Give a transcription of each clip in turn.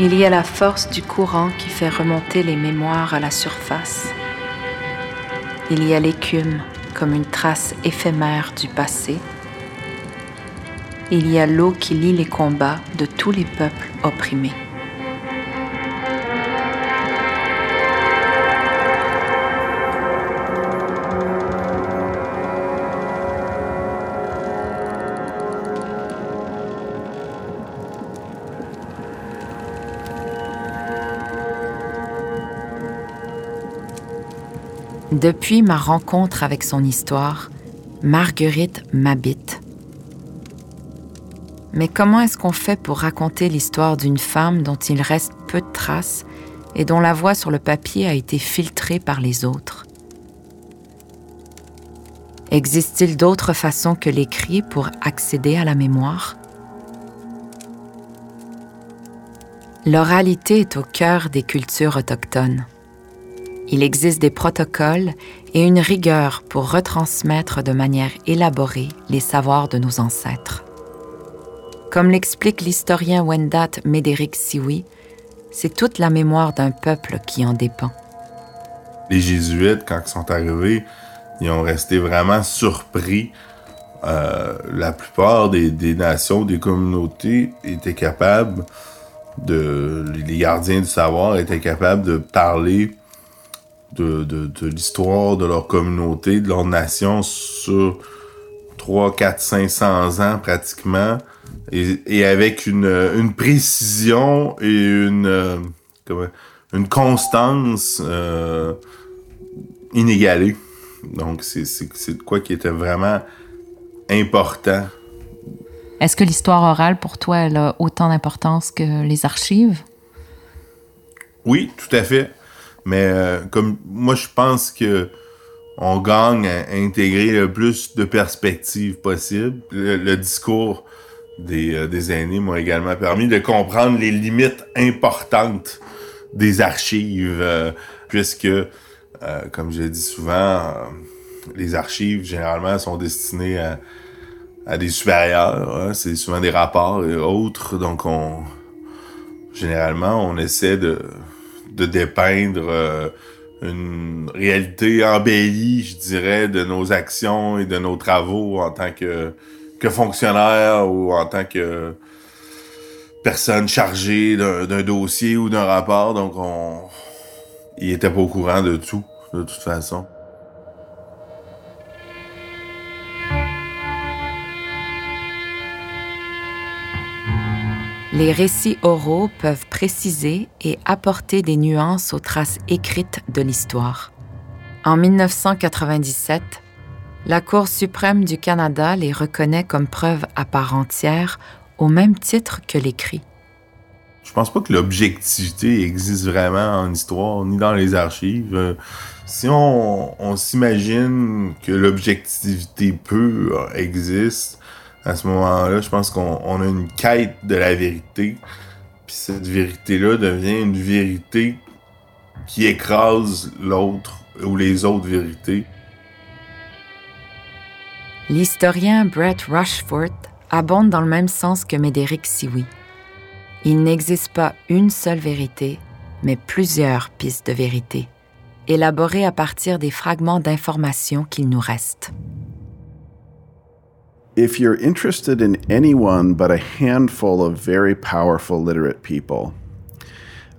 Il y a la force du courant qui fait remonter les mémoires à la surface. Il y a l'écume comme une trace éphémère du passé. Il y a l'eau qui lie les combats de tous les peuples opprimés. Depuis ma rencontre avec son histoire, Marguerite m'habite. Mais comment est-ce qu'on fait pour raconter l'histoire d'une femme dont il reste peu de traces et dont la voix sur le papier a été filtrée par les autres? Existe-t-il d'autres façons que l'écrit pour accéder à la mémoire? L'oralité est au cœur des cultures autochtones il existe des protocoles et une rigueur pour retransmettre de manière élaborée les savoirs de nos ancêtres. Comme l'explique l'historien Wendat Médéric Siwi, c'est toute la mémoire d'un peuple qui en dépend. Les Jésuites, quand ils sont arrivés, ils ont resté vraiment surpris. Euh, la plupart des, des, nations, des communautés étaient capables de. Les gardiens du savoir étaient capables de parler de, de, l'histoire de leur communauté, de leur nation sur 3, 4, 500 ans pratiquement, et, avec une, une, précision et une, euh, une constance euh, inégalée. Donc, c'est quoi qui était vraiment important. Est-ce que l'histoire orale, pour toi, elle a autant d'importance que les archives? Oui, tout à fait. Mais euh, comme moi, je pense que on gagne à intégrer le plus de perspectives possible. Le, discours des, euh, des aînés m'a également permis de comprendre les limites importantes des archives, euh, puisque, comme je dis souvent, les archives, généralement, sont destinées à, des supérieurs. Hein. C'est souvent des rapports et autres. Donc, on généralement, on essaie de de dépeindre euh, une réalité embellie, je dirais, de nos actions et de nos travaux en tant que, que fonctionnaire ou en tant que personne chargée d'un dossier ou d'un rapport. Donc, on, il était pas au courant de tout, de toute façon. Les récits oraux peuvent préciser et apporter des nuances aux traces écrites de l'histoire. En 1997, la Cour suprême du Canada les reconnaît comme preuve à part entière au même titre que l'écrit. Je pense pas que l'objectivité existe vraiment en histoire ni dans les archives. Euh, si on, on s'imagine que l'objectivité pure existe, à ce moment-là, je pense qu'on a une quête de la vérité. Puis cette vérité-là devient une vérité qui écrase l'autre ou les autres vérités. L'historien Brett Rushford abonde dans le même sens que Médéric Siwi. Il n'existe pas une seule vérité, mais plusieurs pistes de vérité, élaborées à partir des fragments d'informations qu'il nous reste. If you're interested in anyone but a handful of very powerful literate people,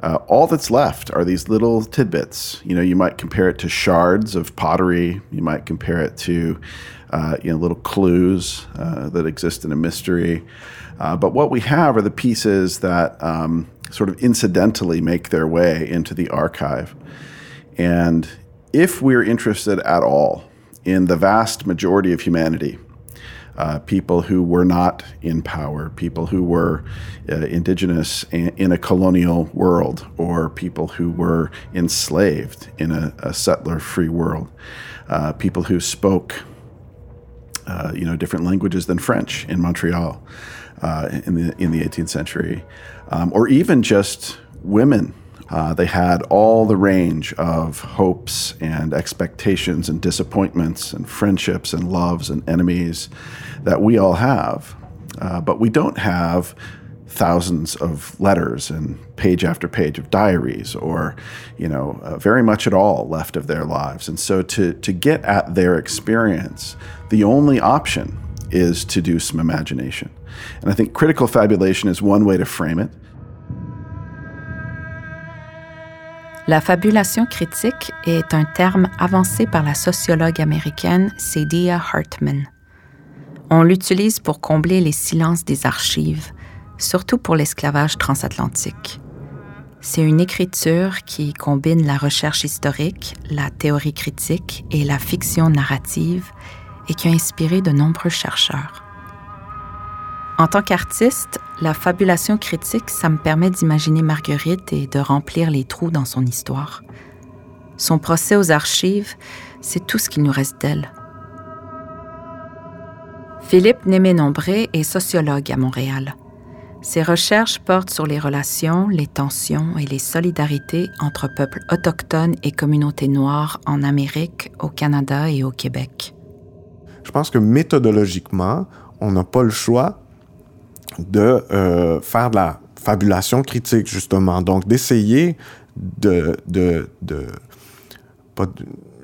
uh, all that's left are these little tidbits. You know, you might compare it to shards of pottery. You might compare it to, uh, you know, little clues uh, that exist in a mystery. Uh, but what we have are the pieces that um, sort of incidentally make their way into the archive. And if we're interested at all in the vast majority of humanity, uh, people who were not in power, people who were uh, indigenous in, a colonial world, or people who were enslaved in a, a settler-free world, uh, people who spoke, uh, you know, different languages than French in Montreal uh, in the in the 18th century, um, or even just women uh, they had all the range of hopes and expectations and disappointments and friendships and loves and enemies that we all have. Uh, but we don't have thousands of letters and page after page of diaries or you know uh, very much at all left of their lives. And so to to get at their experience the only option is to do some imagination. And i think critical fabulation is one way to frame it La fabulation critique est un terme avancé par la sociologue américaine Cedia Hartman. On l'utilise pour combler les silences des archives, surtout pour l'esclavage transatlantique. C'est une écriture qui combine la recherche historique, la théorie critique et la fiction narrative et qui a inspiré de nombreux chercheurs. En tant qu'artiste, la fabulation critique, ça me permet d'imaginer Marguerite et de remplir les trous dans son histoire. Son procès aux archives, c'est tout ce qui nous reste d'elle. Philippe Némé-Nombré est sociologue à Montréal. Ses recherches portent sur les relations, les tensions et les solidarités entre peuples autochtones et communautés noires en Amérique, au Canada et au Québec. Je pense que méthodologiquement, on n'a pas le choix de euh, faire de la fabulation critique, justement. Donc, d'essayer de, de, de,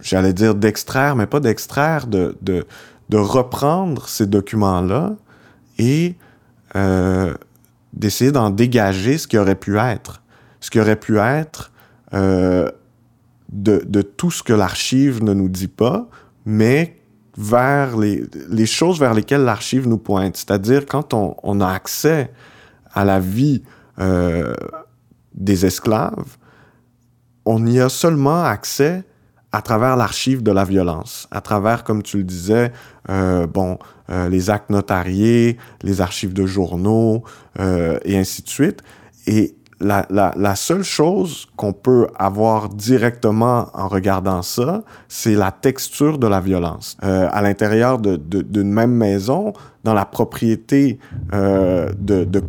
j'allais dire d'extraire, mais pas d'extraire, de, de, de, reprendre ces documents-là et euh, d'essayer d'en dégager ce qui aurait pu être. Ce qui aurait pu être euh, de, de, tout ce que l'archive ne nous dit pas, mais vers les, choses vers lesquelles l'archive nous pointe. C'est-à-dire quand on, a accès à la vie euh, des esclaves, on y a seulement accès à travers l'archive de la violence, à travers, comme tu le disais, euh, bon, euh, les actes notariés, les archives de journaux, et ainsi de suite. Et la, seule chose qu'on peut avoir directement en regardant ça, c'est la texture de la violence. Euh, à l'intérieur d'une même maison, dans la propriété euh, de, de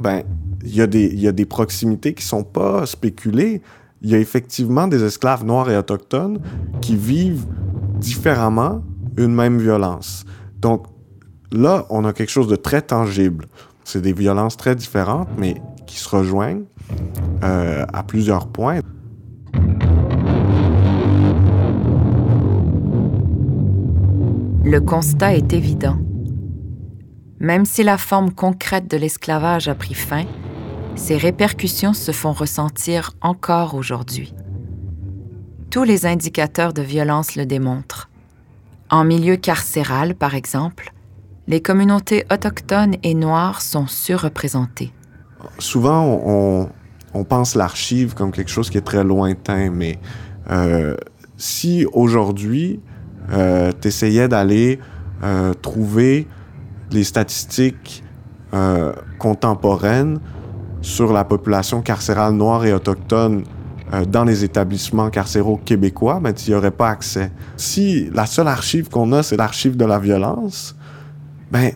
ben il y, y a des proximités qui sont pas spéculées. Il y a effectivement des esclaves noirs et autochtones qui vivent différemment une même violence. Donc là, on a quelque chose de très tangible. C'est des violences très différentes, mais qui se rejoignent euh, à plusieurs points. Le constat est évident. Même si la forme concrète de l'esclavage a pris fin, ses répercussions se font ressentir encore aujourd'hui. Tous les indicateurs de violence le démontrent. En milieu carcéral, par exemple, les communautés autochtones et noires sont surreprésentées souvent, on, pense l'archive comme quelque chose qui est très lointain, mais euh, si aujourd'hui, euh, tu essayais d'aller euh, trouver les statistiques euh, contemporaines sur la population carcérale noire et autochtone dans les établissements carcéraux québécois, ben, tu n'y aurais pas accès. Si la seule archive qu'on a, c'est l'archive de la violence, ben,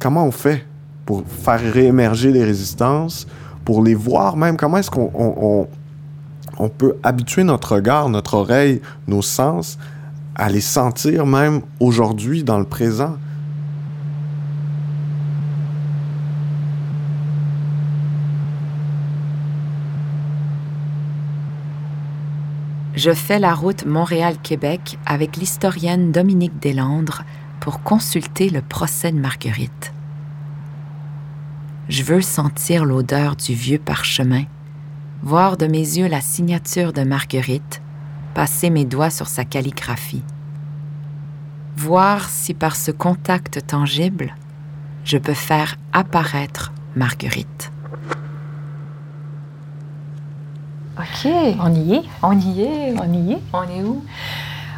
comment on fait? Pour faire réémerger les résistances, pour les voir même. Comment est-ce qu'on on, peut habituer notre regard, notre oreille, nos sens à les sentir même aujourd'hui, dans le présent? Je fais la route Montréal-Québec avec l'historienne Dominique Deslandres pour consulter le procès de Marguerite. Je veux sentir l'odeur du vieux parchemin, voir de mes yeux la signature de Marguerite, passer mes doigts sur sa calligraphie. Voir si par ce contact tangible, je peux faire apparaître Marguerite. OK. On y est. On y est. On y est. On est où?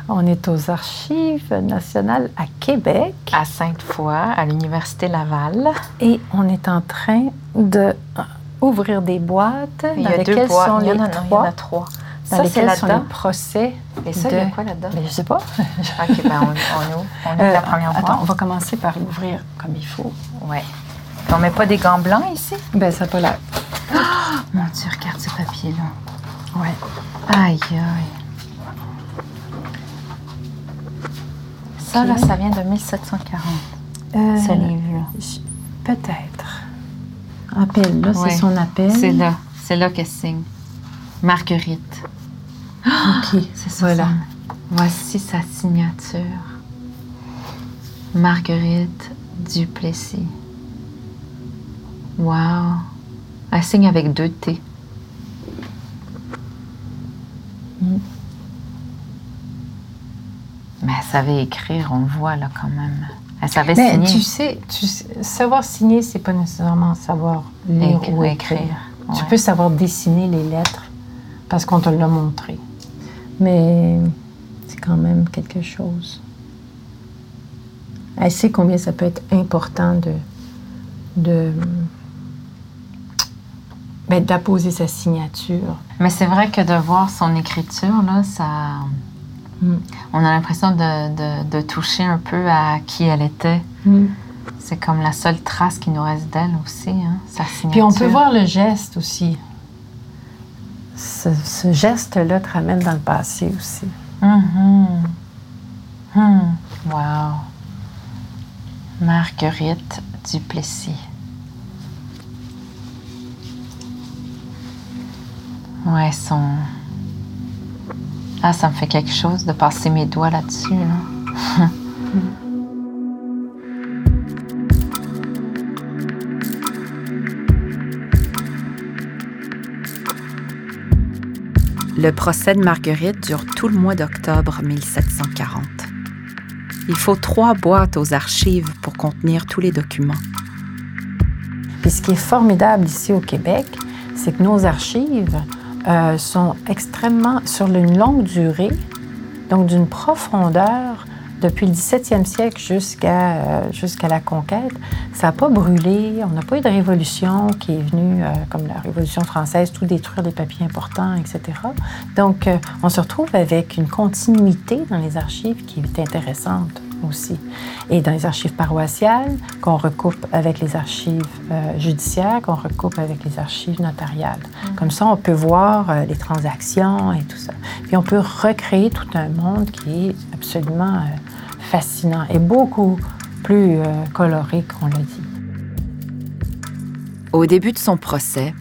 On est aux Archives nationales à Québec. À Sainte-Foy, à l'Université Laval. Et on est en train de ouvrir des boîtes il y a deux lesquelles boîtes. sont il y en a, trois. il y en a trois. Dans Ça, c'est lesquels sont les procès. Et ça, de... il y a quoi là-dedans? Je sais pas. OK, ben on, on ouvre. On ouvre Euh, la première attends, on va commencer par l'ouvrir comme il faut. Ouais. On met pas des gants blancs ici? Ben, ça n'a pas l'air. Mon Dieu, regarde ce papier-là. Ouais. Aïe, aïe. Ça, là, ça vient de 1740, Euh, ce livre-là. Peut-être. appel. Là, Ouais. c'est son appel. C'est là. C'est là qu'elle signe. Marguerite. OK. C'est ça. Voilà. son- Voici sa signature. Marguerite Duplessis. Wow. Elle signe avec deux T. Mm. Mais elle savait écrire, on le voit là quand même. Elle savait Mais signer. tu sais, tu sais, savoir signer, c'est pas nécessairement savoir lire ou écrire, écrire. Tu peux savoir dessiner les lettres parce qu'on te l'a montré. Mais c'est quand même quelque chose. Elle sait combien ça peut être important de, de ben, d'apposer sa signature. Mais c'est vrai que de voir son écriture, là, ça. Mm. On a l'impression de, de- de toucher un peu à qui elle était. C'est comme la seule trace qui nous reste d'elle aussi, hein, sa signature. Puis on peut voir le geste aussi. Ce, ce geste-là te ramène dans le passé aussi. Mhm. Hmm. Wow. Marguerite Duplessis. Ouais, son. Ah, ça me fait quelque chose de passer mes doigts là-dessus. Là. Le procès de Marguerite dure tout le mois d'octobre 1740. Il faut trois boîtes aux archives pour contenir tous les documents. Puis ce qui est formidable ici au Québec, c'est que nos archives euh, sont extrêmement, sur une longue durée, donc d'une profondeur, depuis le 17e siècle jusqu'à euh, jusqu'à la conquête, ça n'a pas brûlé, on n'a pas eu de révolution qui est venue, euh, comme la Révolution française, tout détruire les papiers importants, etc. Donc, on se retrouve avec une continuité dans les archives qui est intéressante aussi. Et dans les archives paroissiales, qu'on recoupe avec les archives euh, judiciaires, qu'on recoupe avec les archives notariales. Comme ça, on peut voir euh, les transactions et tout ça. Puis on peut recréer tout un monde qui est absolument euh, fascinant et beaucoup plus euh, coloré qu'on l'a dit. Au début de son procès,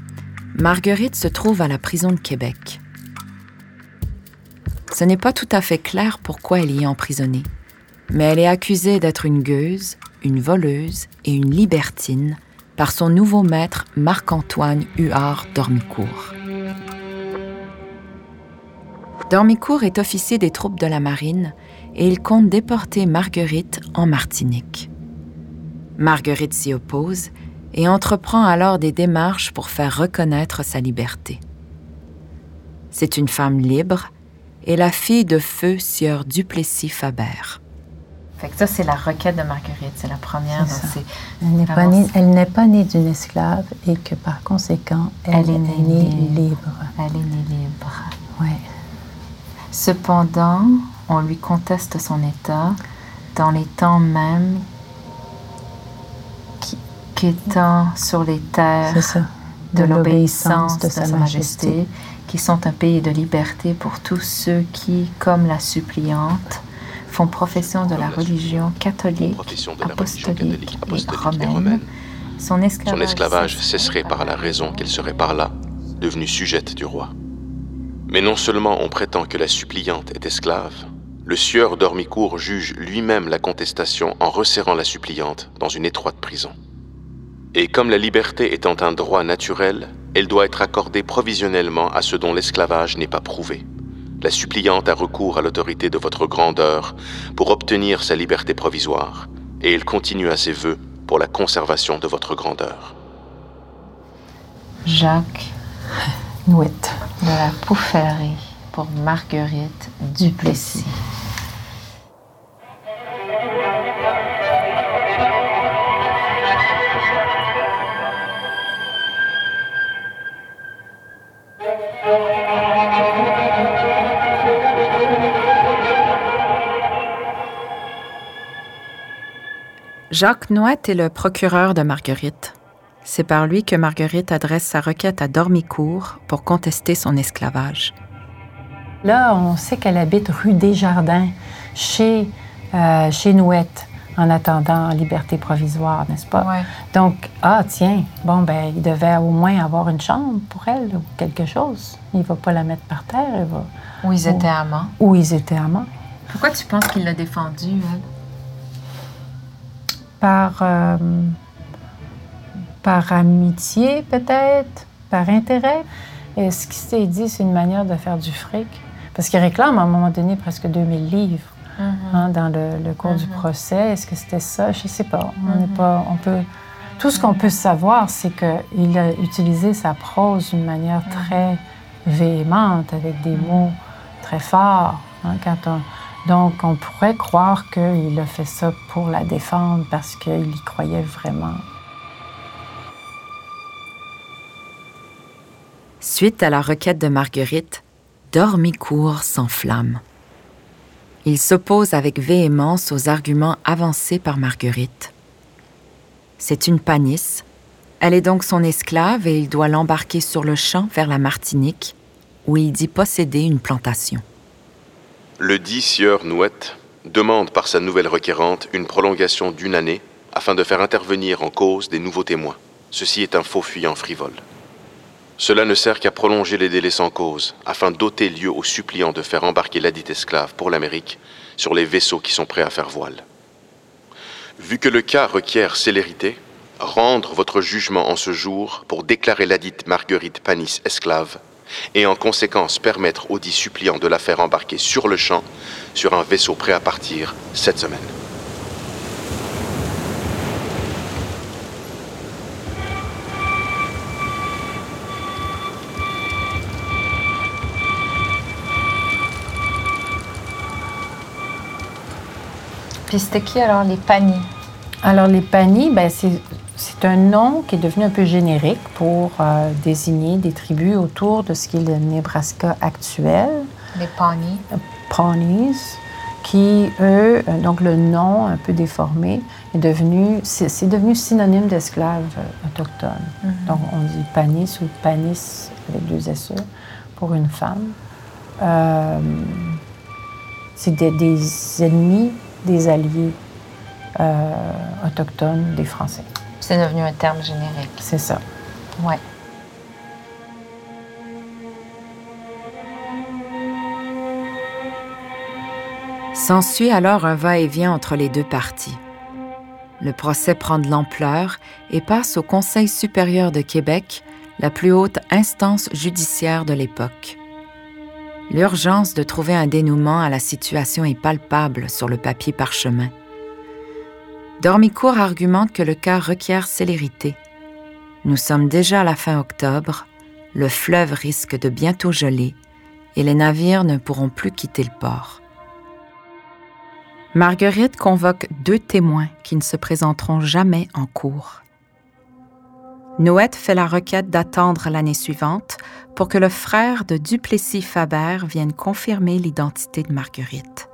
Marguerite se trouve à la prison de Québec. Ce n'est pas tout à fait clair pourquoi elle y est emprisonnée, mais elle est accusée d'être une gueuse, une voleuse et une libertine par son nouveau maître Marc-Antoine Huard Dormicourt. Dormicourt est officier des troupes de la marine et il compte déporter Marguerite en Martinique. Marguerite s'y oppose et entreprend alors des démarches pour faire reconnaître sa liberté. C'est une femme libre et la fille de feu sieur Duplessis Faber. Fait que ça, c'est la requête de Marguerite. C'est la première. Elle n'est pas, née, c'est- elle n'est pas née d'une esclave et que par conséquent, elle, Elle est née née libre. libre. Elle est née libre. Ouais. Cependant, on lui conteste son état dans les temps mêmes qui- qu'étant sur les terres de l'obéissance de Sa Majesté, qui sont un pays de liberté pour tous ceux qui, comme la suppliante, font profession de la religion catholique, apostolique et romaine. romaine. Son esclavage, Son esclavage cesserait par la raison qu'elle serait par là, devenue sujette du roi. Mais non seulement on prétend que la suppliante est esclave, le sieur Dormicourt juge lui-même la contestation en resserrant la suppliante dans une étroite prison. Et comme la liberté étant un droit naturel, elle doit être accordée provisionnellement à ceux dont l'esclavage n'est pas prouvé. La suppliante a recours à l'autorité de votre grandeur pour obtenir sa liberté provisoire, et elle continue à ses vœux pour la conservation de votre grandeur. Jacques Nouit. de la Poufferie pour Marguerite Duplessis. Jacques Nouette est le procureur de Marguerite. C'est par lui que Marguerite adresse sa requête à Dormicourt pour contester son esclavage. Là, on sait qu'elle habite rue Desjardins, chez, euh, chez Nouette. en attendant liberté provisoire, n'est-ce pas? Ouais. Donc, ah, tiens, bon, ben, il devait au moins avoir une chambre pour elle ou quelque chose. Il va pas la mettre par terre, il va... Où ils étaient amants. Où ils étaient amants. Pourquoi tu penses qu'il l'a défendue, elle? Par, euh, par amitié, peut-être, par intérêt? Et ce qui s'est dit, c'est une manière de faire du fric? Parce qu'il réclame à un moment donné presque 2000 livres hein, dans le, le cours du procès. Est-ce que c'était ça? Je ne sais pas. On n'est pas. On peut. Tout ce qu'on peut savoir, c'est qu'il a utilisé sa prose d'une manière très véhémente, avec des mots très forts. hein, quand on- Donc, on pourrait croire qu'il a fait ça pour la défendre parce qu'il y croyait vraiment. Suite à la requête de Marguerite, Dormicourt s'enflamme. Il s'oppose avec véhémence aux arguments avancés par Marguerite. C'est une panisse. Elle est donc son esclave et il doit l'embarquer sur le champ vers la Martinique, où il dit posséder une plantation. Le dit sieur Nouette demande par sa nouvelle requérante une prolongation d'une année afin de faire intervenir en cause des nouveaux témoins. Ceci est un faux fuyant frivole. Cela ne sert qu'à prolonger les délais sans cause, afin d'ôter lieu aux suppliants de faire embarquer ladite esclave pour l'Amérique sur les vaisseaux qui sont prêts à faire voile. Vu que le cas requiert célérité, rendre votre jugement en ce jour pour déclarer ladite Marguerite Panis esclave, et en conséquence permettre aux dix suppliants de la faire embarquer sur le champ sur un vaisseau prêt à partir cette semaine. Puis c'était qui alors les paniers? Alors, les panis, ben, c'est c'est un nom qui est devenu un peu générique pour euh, désigner des tribus autour de ce qui est le Nebraska actuel, Les paniers. Pawnees, qui, eux, euh, donc le nom un peu déformé, est devenu, c'est devenu synonyme d'esclaves euh, autochtones. Donc, on dit panis ou panis avec deux SE pour une femme. Euh, c'est des, des ennemis, des alliés euh, autochtones des Français. C'est devenu un terme générique. C'est ça. Ouais. S'ensuit alors un va-et-vient entre les deux parties. Le procès prend de l'ampleur et passe au Conseil supérieur de Québec, la plus haute instance judiciaire de l'époque. L'urgence de trouver un dénouement à la situation est palpable sur le papier parchemin. Dormicourt argumente que le cas requiert célérité. Nous sommes déjà à la fin octobre, le fleuve risque de bientôt geler et les navires ne pourront plus quitter le port. Marguerite convoque deux témoins qui ne se présenteront jamais en cours. Noët fait la requête d'attendre l'année suivante pour que le frère de Duplessis Faber vienne confirmer l'identité de Marguerite.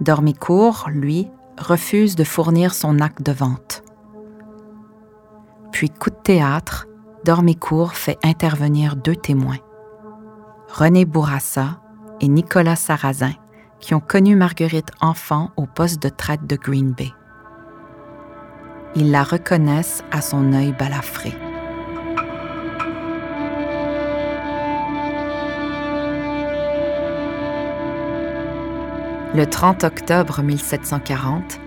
Dormicourt, lui, refuse de fournir son acte de vente. Puis, coup de théâtre, Dormicourt fait intervenir deux témoins, René Bourassa et Nicolas Sarrazin, qui ont connu Marguerite enfant au poste de traite de Green Bay. Ils la reconnaissent à son œil balafré. Le 30 octobre 1740,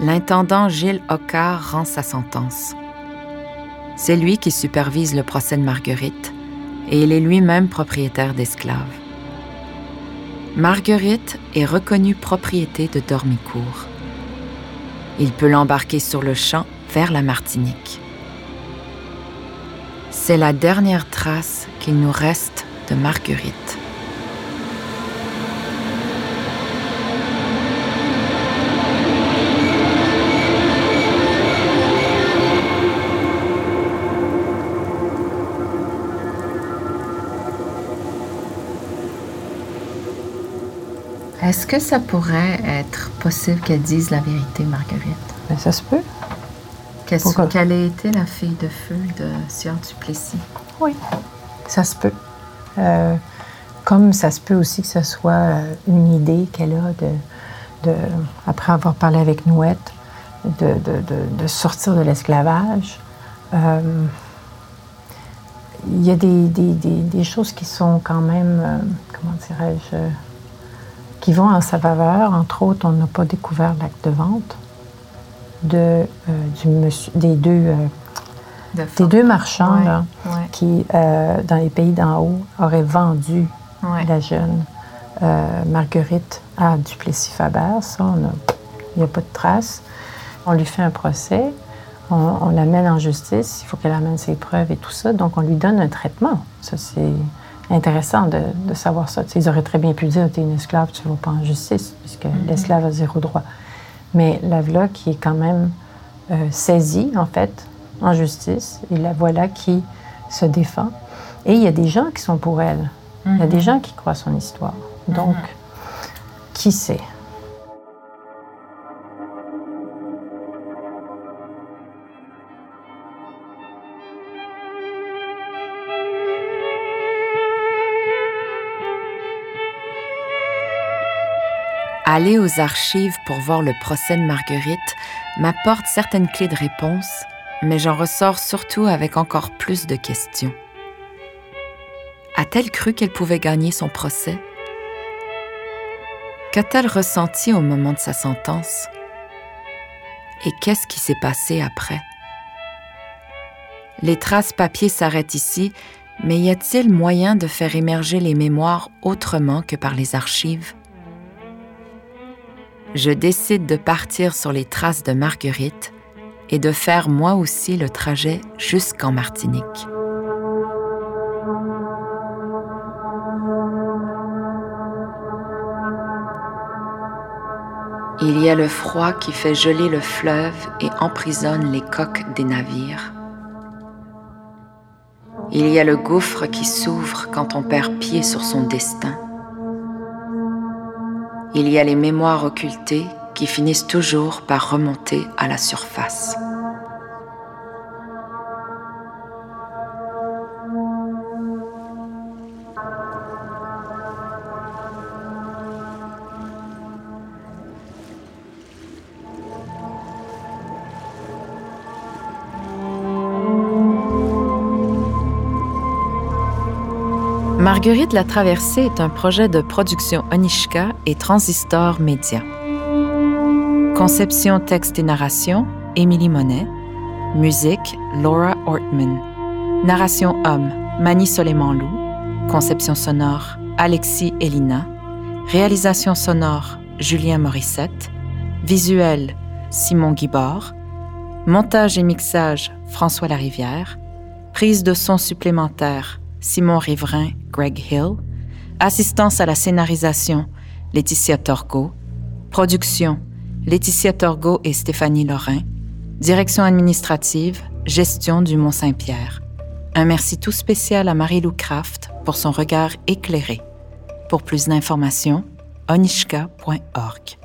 l'intendant Gilles Hoccard rend sa sentence. C'est lui qui supervise le procès de Marguerite et il est lui-même propriétaire d'esclaves. Marguerite est reconnue propriété de Dormicourt. Il peut l'embarquer sur le champ vers la Martinique. C'est la dernière trace qu'il nous reste de Marguerite. Est-ce que ça pourrait être possible qu'elle dise la vérité, Marguerite? Mais ça se peut. Qu'elle ait été la fille de feu de Sieur Duplessis. Oui, ça se peut. Euh, comme ça se peut aussi que ce soit euh, une idée qu'elle a de, après avoir parlé avec Nouette, de, sortir de l'esclavage. Euh, il y a des, choses qui sont quand même, euh, comment dirais-je, qui vont en sa faveur. Entre autres, on n'a pas découvert l'acte de vente de, euh, du monsieur, des deux, des deux marchands qui, dans les pays d'en haut, auraient vendu la jeune Marguerite à Duplessis-Faber. Ça, il n'y a pas de traces. On lui fait un procès, on, l'amène en justice, il faut qu'elle amène ses preuves et tout ça, donc on lui donne un traitement. Ça, c'est intéressant de, savoir ça. ils auraient très bien pu dire, tu es une esclave, tu ne vas pas en justice, puisque mm-hmm. l'esclave a zéro droit. Mais la voilà qui est quand même euh, saisie, en fait, en justice, et la voilà qui se défend. Et il y a des gens qui sont pour elle. Il y a des mm-hmm. gens qui croient son histoire. Donc, mm-hmm. qui sait? Aller aux archives pour voir le procès de Marguerite m'apporte certaines clés de réponse, mais j'en ressors surtout avec encore plus de questions. A-t-elle cru qu'elle pouvait gagner son procès? Qu'a-t-elle ressenti au moment de sa sentence? Et qu'est-ce qui s'est passé après? Les traces papier s'arrêtent ici, mais y a-t-il moyen de faire émerger les mémoires autrement que par les archives? Je décide de partir sur les traces de Marguerite et de faire moi aussi le trajet jusqu'en Martinique. Il y a le froid qui fait geler le fleuve et emprisonne les coques des navires. Il y a le gouffre qui s'ouvre quand on perd pied sur son destin. Il y a les mémoires occultées qui finissent toujours par remonter à la surface. Marguerite la Traversée est un projet de production Onishka et Transistor Média. Conception, texte et narration, Émilie Monet. Musique, Laura Ortman. Narration homme, Mani Soleiman-Lou. Conception sonore, Alexis Elina. Réalisation sonore, Julien Morissette. Visuel, Simon Guibord. Montage et mixage, François Larivière. Prise de son supplémentaire, Simon Riverain, Greg Hill. Assistance à la scénarisation, Laetitia Torgo. Production, Laetitia Torgo et Stéphanie Lorrain. Direction administrative, gestion du Mont-Saint-Pierre. Un merci tout spécial à Marie-Lou Kraft pour son regard éclairé. Pour plus d'informations, onishka.org.